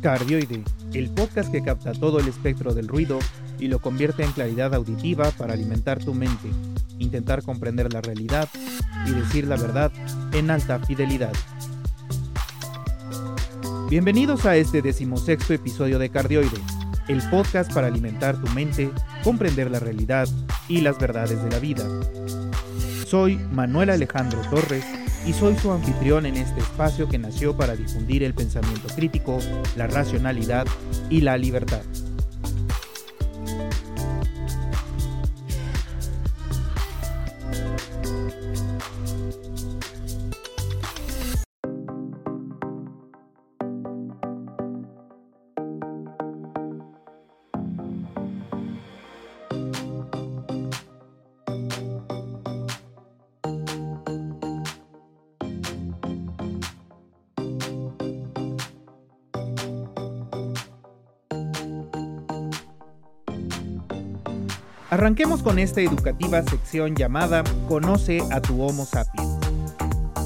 Cardioide, el podcast que capta todo el espectro del ruido y lo convierte en claridad auditiva para alimentar tu mente, intentar comprender la realidad y decir la verdad en alta fidelidad. Bienvenidos a este decimosexto episodio de Cardioide, el podcast para alimentar tu mente, comprender la realidad y las verdades de la vida. Soy Manuel Alejandro Torres y soy su anfitrión en este espacio que nació para difundir el pensamiento crítico, la racionalidad y la libertad. Arranquemos con esta educativa sección llamada Conoce a tu Homo sapiens.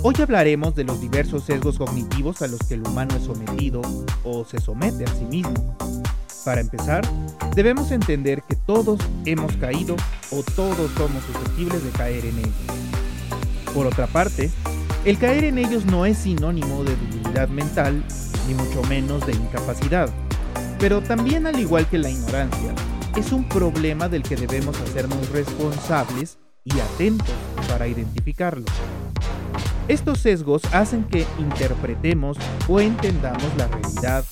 Hoy hablaremos de los diversos sesgos cognitivos a los que el humano es sometido o se somete a sí mismo. Para empezar, debemos entender que todos hemos caído o todos somos susceptibles de caer en ellos. Por otra parte, el caer en ellos no es sinónimo de debilidad mental, ni mucho menos de incapacidad, pero también al igual que la ignorancia, es un problema del que debemos hacernos responsables y atentos para identificarlo. Estos sesgos hacen que interpretemos o entendamos la realidad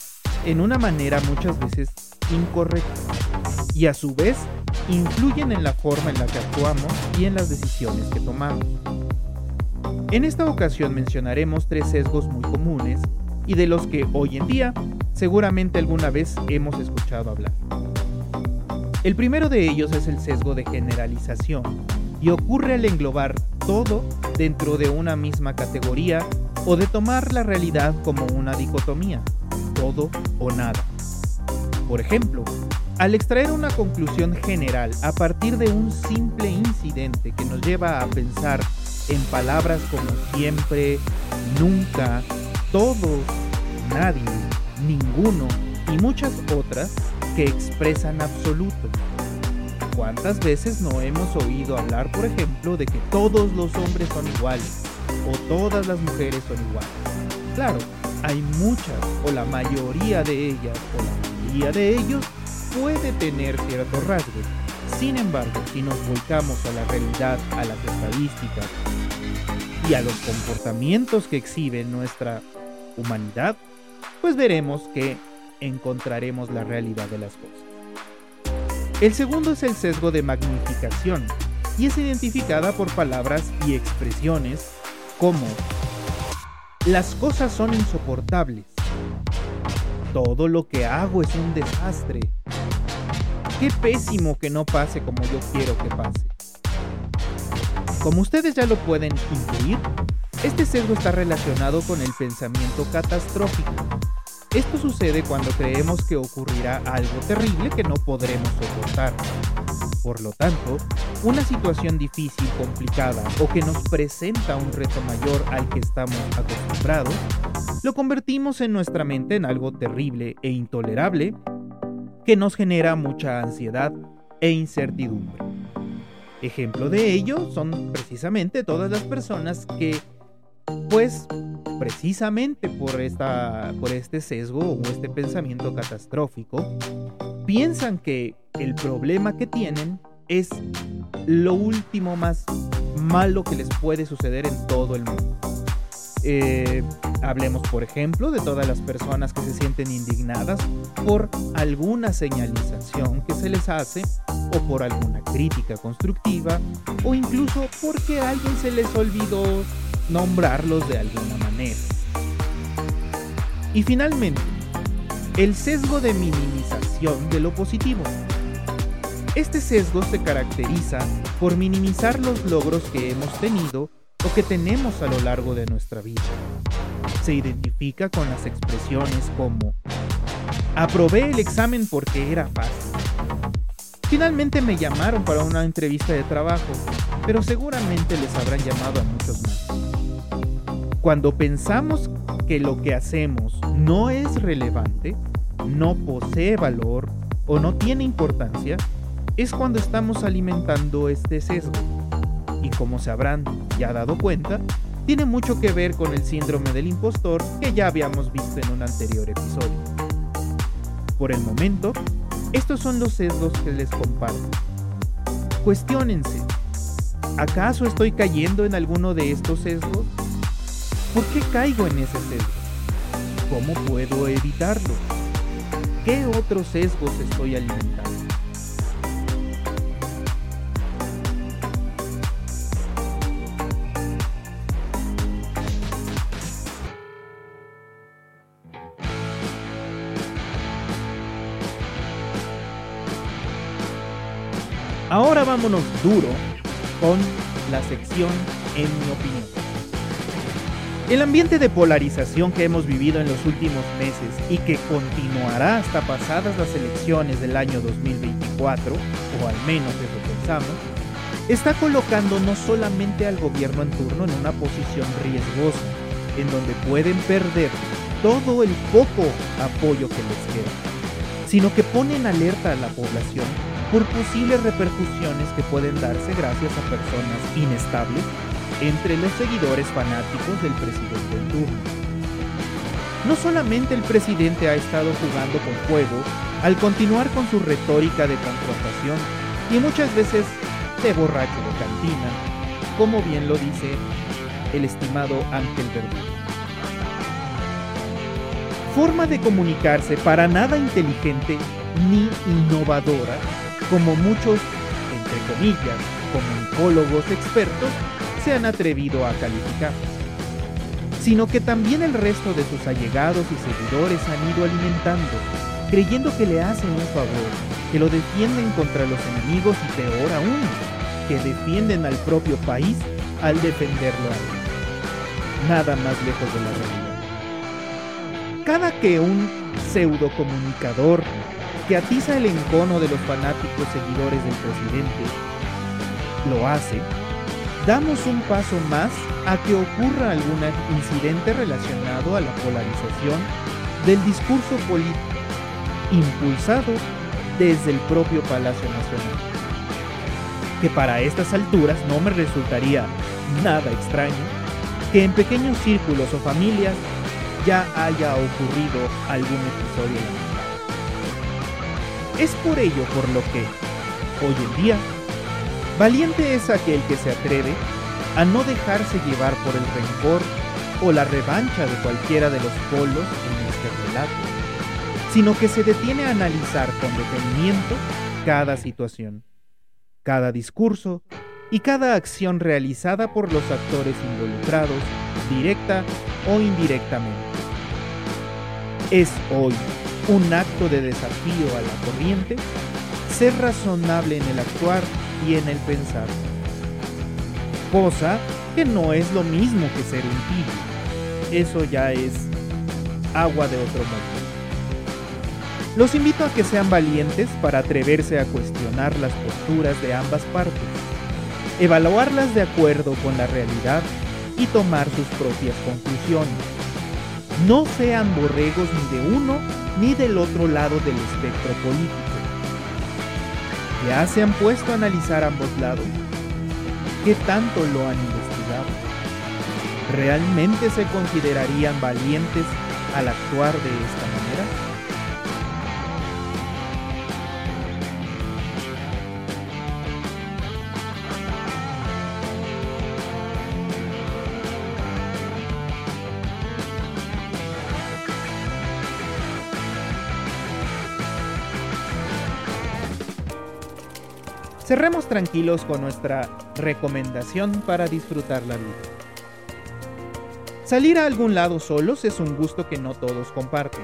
en una manera muchas veces incorrecta y a su vez influyen en la forma en la que actuamos y en las decisiones que tomamos. En esta ocasión mencionaremos tres sesgos muy comunes y de los que hoy en día seguramente alguna vez hemos escuchado hablar. El primero de ellos es el sesgo de generalización y ocurre al englobar todo dentro de una misma categoría o de tomar la realidad como una dicotomía, todo o nada. Por ejemplo, al extraer una conclusión general a partir de un simple incidente que nos lleva a pensar en palabras como siempre, nunca, todos, nadie, ninguno y muchas otras, que expresan absoluto. ¿Cuántas veces no hemos oído hablar, por ejemplo, de que todos los hombres son iguales o todas las mujeres son iguales? Claro, hay muchas o la mayoría de ellas o la mayoría de ellos puede tener ciertos rasgos. Sin embargo, si nos volcamos a la realidad, a las estadísticas y a los comportamientos que exhibe nuestra humanidad, pues veremos que encontraremos la realidad de las cosas. El segundo es el sesgo de magnificación y es identificada por palabras y expresiones como las cosas son insoportables, todo lo que hago es un desastre, qué pésimo que no pase como yo quiero que pase. Como ustedes ya lo pueden intuir, este sesgo está relacionado con el pensamiento catastrófico esto sucede cuando creemos que ocurrirá algo terrible que no podremos soportar. Por lo tanto, una situación difícil, complicada o que nos presenta un reto mayor al que estamos acostumbrados, lo convertimos en nuestra mente en algo terrible e intolerable que nos genera mucha ansiedad e incertidumbre. Ejemplo de ello son precisamente todas las personas que, pues, precisamente por, esta, por este sesgo o este pensamiento catastrófico, piensan que el problema que tienen es lo último más malo que les puede suceder en todo el mundo. Eh, hablemos, por ejemplo, de todas las personas que se sienten indignadas por alguna señalización que se les hace o por alguna crítica constructiva o incluso porque a alguien se les olvidó nombrarlos de alguna manera. Y finalmente, el sesgo de minimización de lo positivo. Este sesgo se caracteriza por minimizar los logros que hemos tenido o que tenemos a lo largo de nuestra vida. Se identifica con las expresiones como aprobé el examen porque era fácil. Finalmente me llamaron para una entrevista de trabajo, pero seguramente les habrán llamado a muchos más. Cuando pensamos que lo que hacemos no es relevante, no posee valor o no tiene importancia, es cuando estamos alimentando este sesgo. Y como se habrán ya dado cuenta, tiene mucho que ver con el síndrome del impostor que ya habíamos visto en un anterior episodio. Por el momento, estos son los sesgos que les comparto. Cuestiónense, ¿acaso estoy cayendo en alguno de estos sesgos? ¿Por qué caigo en ese sesgo? ¿Cómo puedo evitarlo? ¿Qué otros sesgos estoy alimentando? Ahora vámonos duro con la sección En mi opinión. El ambiente de polarización que hemos vivido en los últimos meses y que continuará hasta pasadas las elecciones del año 2024, o al menos eso pensamos, está colocando no solamente al gobierno en turno en una posición riesgosa, en donde pueden perder todo el poco apoyo que les queda, sino que pone en alerta a la población por posibles repercusiones que pueden darse gracias a personas inestables entre los seguidores fanáticos del presidente en turno. No solamente el presidente ha estado jugando con fuego al continuar con su retórica de confrontación y muchas veces de borracho de cantina, como bien lo dice el estimado Ángel Verdugo. Forma de comunicarse para nada inteligente ni innovadora como muchos, entre comillas, comunicólogos expertos se han atrevido a calificar, sino que también el resto de sus allegados y seguidores han ido alimentando, creyendo que le hacen un favor, que lo defienden contra los enemigos y peor aún, que defienden al propio país al defenderlo a él. Nada más lejos de la realidad. Cada que un pseudo comunicador que atiza el encono de los fanáticos seguidores del presidente, lo hace, damos un paso más a que ocurra algún incidente relacionado a la polarización del discurso político, impulsado desde el propio Palacio Nacional. Que para estas alturas no me resultaría nada extraño que en pequeños círculos o familias ya haya ocurrido algún episodio es por ello por lo que, hoy en día, valiente es aquel que se atreve a no dejarse llevar por el rencor o la revancha de cualquiera de los polos en este relato, sino que se detiene a analizar con detenimiento cada situación, cada discurso y cada acción realizada por los actores involucrados, directa o indirectamente. Es hoy un acto de desafío a la corriente, ser razonable en el actuar y en el pensar. Cosa que no es lo mismo que ser un tibio. Eso ya es agua de otro modo. Los invito a que sean valientes para atreverse a cuestionar las posturas de ambas partes, evaluarlas de acuerdo con la realidad y tomar sus propias conclusiones. No sean borregos ni de uno ni del otro lado del espectro político. ¿Ya se han puesto a analizar ambos lados? ¿Qué tanto lo han investigado? ¿Realmente se considerarían valientes al actuar de esta manera? Cerremos tranquilos con nuestra recomendación para disfrutar la vida. Salir a algún lado solos es un gusto que no todos comparten.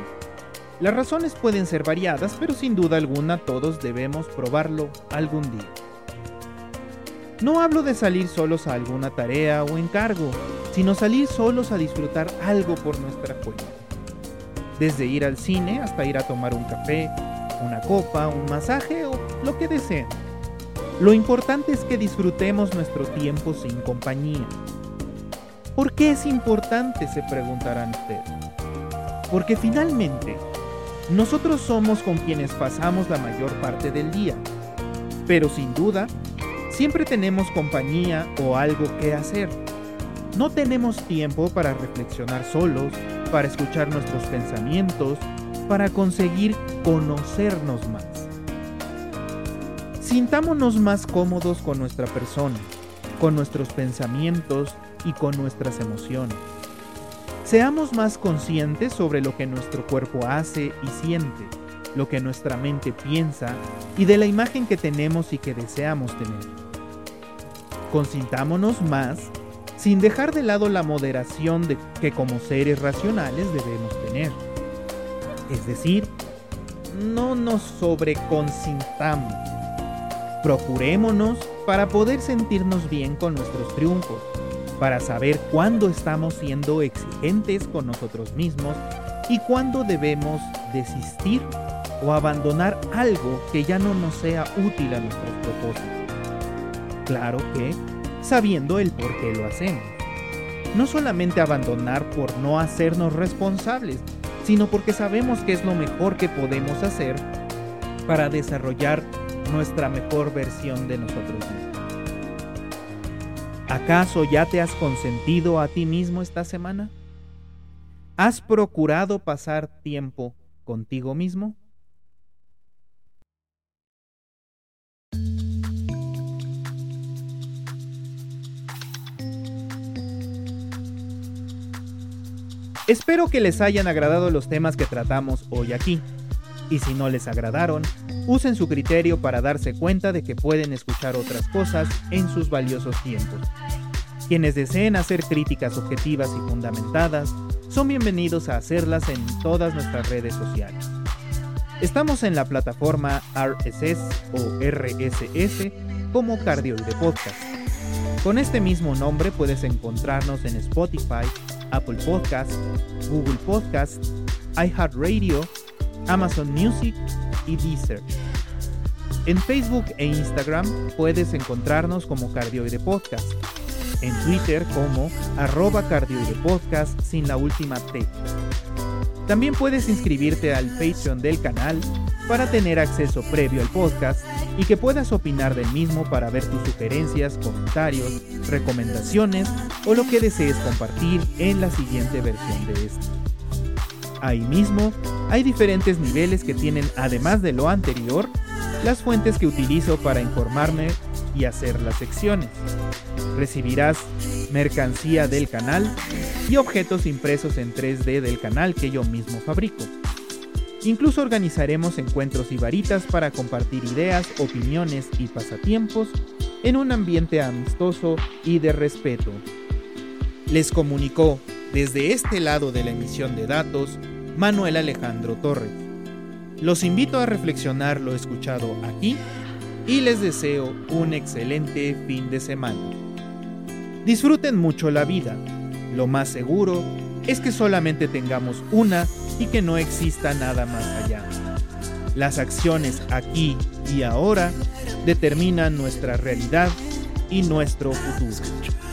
Las razones pueden ser variadas, pero sin duda alguna todos debemos probarlo algún día. No hablo de salir solos a alguna tarea o encargo, sino salir solos a disfrutar algo por nuestra cuenta. Desde ir al cine hasta ir a tomar un café, una copa, un masaje o lo que deseen. Lo importante es que disfrutemos nuestro tiempo sin compañía. ¿Por qué es importante? se preguntarán ustedes. Porque finalmente, Nosotros somos con quienes pasamos la mayor parte del día, pero sin duda, siempre tenemos compañía o algo que hacer. No tenemos tiempo para reflexionar solos, para escuchar nuestros pensamientos, para conseguir conocernos más. Sintámonos más cómodos con nuestra persona, con nuestros pensamientos y con nuestras emociones. Seamos más conscientes sobre lo que nuestro cuerpo hace y siente, lo que nuestra mente piensa y de la imagen que tenemos y que deseamos tener. Consintámonos más sin dejar de lado la moderación de que como seres racionales debemos tener. Es decir, no nos sobreconsintamos. Procurémonos para poder sentirnos bien con nuestros triunfos, para saber cuándo estamos siendo exigentes con nosotros mismos y cuándo debemos desistir o abandonar algo que ya no nos sea útil a nuestros propósitos. Claro que sabiendo el por qué lo hacemos. No solamente abandonar por no hacernos responsables, sino porque sabemos que es lo mejor que podemos hacer para desarrollar nuestra mejor versión de nosotros mismos. ¿Acaso ya te has consentido a ti mismo esta semana? ¿Has procurado pasar tiempo contigo mismo? Espero que les hayan agradado los temas que tratamos hoy aquí. Y si no les agradaron, usen su criterio para darse cuenta de que pueden escuchar otras cosas en sus valiosos tiempos. Quienes deseen hacer críticas objetivas y fundamentadas, son bienvenidos a hacerlas en todas nuestras redes sociales. Estamos en la plataforma RSS o RSS como Cardioide Podcast. Con este mismo nombre puedes encontrarnos en Spotify, Apple Podcast, Google Podcast, iHeartRadio, Amazon Music y Deezer. En Facebook e Instagram puedes encontrarnos como Cardioide Podcast. En Twitter como arroba Cardioide Podcast sin la última T. También puedes inscribirte al Patreon del canal para tener acceso previo al podcast y que puedas opinar del mismo para ver tus sugerencias, comentarios, recomendaciones o lo que desees compartir en la siguiente versión de este. Ahí mismo hay diferentes niveles que tienen, además de lo anterior, las fuentes que utilizo para informarme y hacer las secciones. Recibirás mercancía del canal y objetos impresos en 3D del canal que yo mismo fabrico. Incluso organizaremos encuentros y varitas para compartir ideas, opiniones y pasatiempos en un ambiente amistoso y de respeto. Les comunicó desde este lado de la emisión de datos Manuel Alejandro Torres. Los invito a reflexionar lo escuchado aquí y les deseo un excelente fin de semana. Disfruten mucho la vida. Lo más seguro es que solamente tengamos una y que no exista nada más allá. Las acciones aquí y ahora determinan nuestra realidad y nuestro futuro.